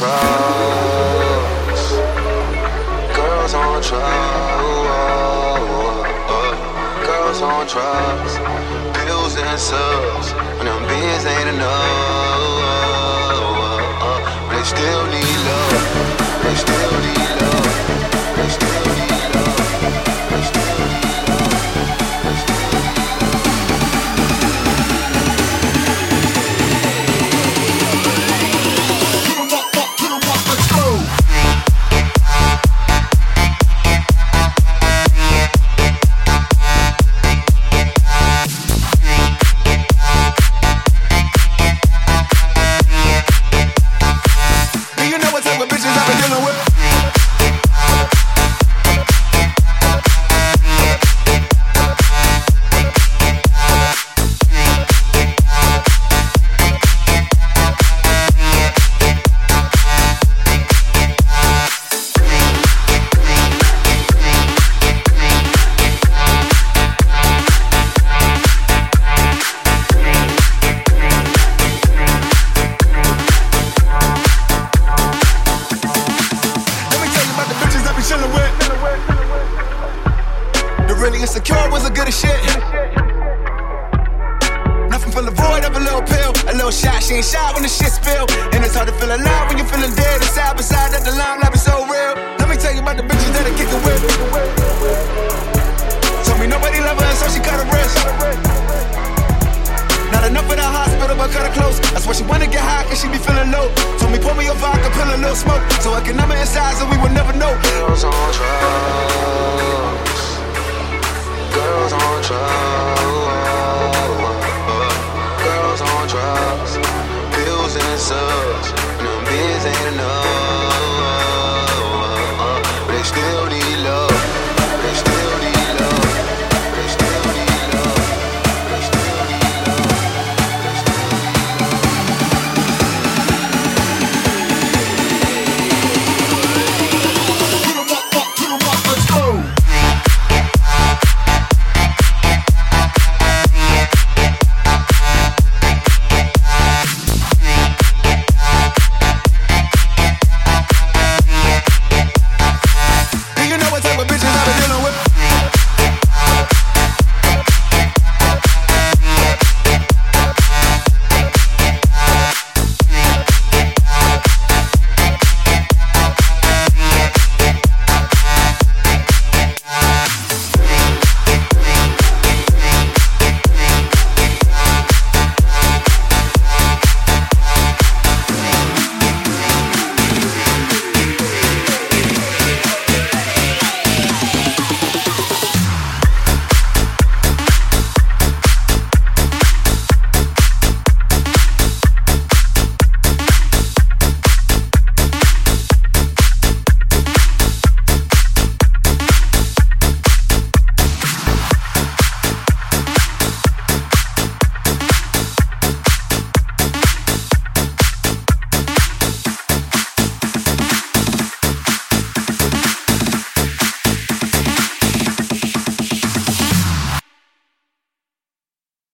trials, girls on drugs. girls on drugs. pills and subs, when them beers ain't enough, they still need love, they still. Insecure was a good as shit. Nothing fill the void of a little pill. A little shot, she ain't shy when the shit spill. And it's hard to feel alive when you're feeling dead. And side by side that the line, life is so real. Let me tell you about the bitches that I are kicking with. Told me nobody love her, so she cut her wrist. Not enough in the hospital, but cut her close. That's why she wanna get high, cause she be feeling low. Told me pour me a vodka, pill a little smoke. So I can her inside, so we would never know. Girls on drugs. Girls on drugs.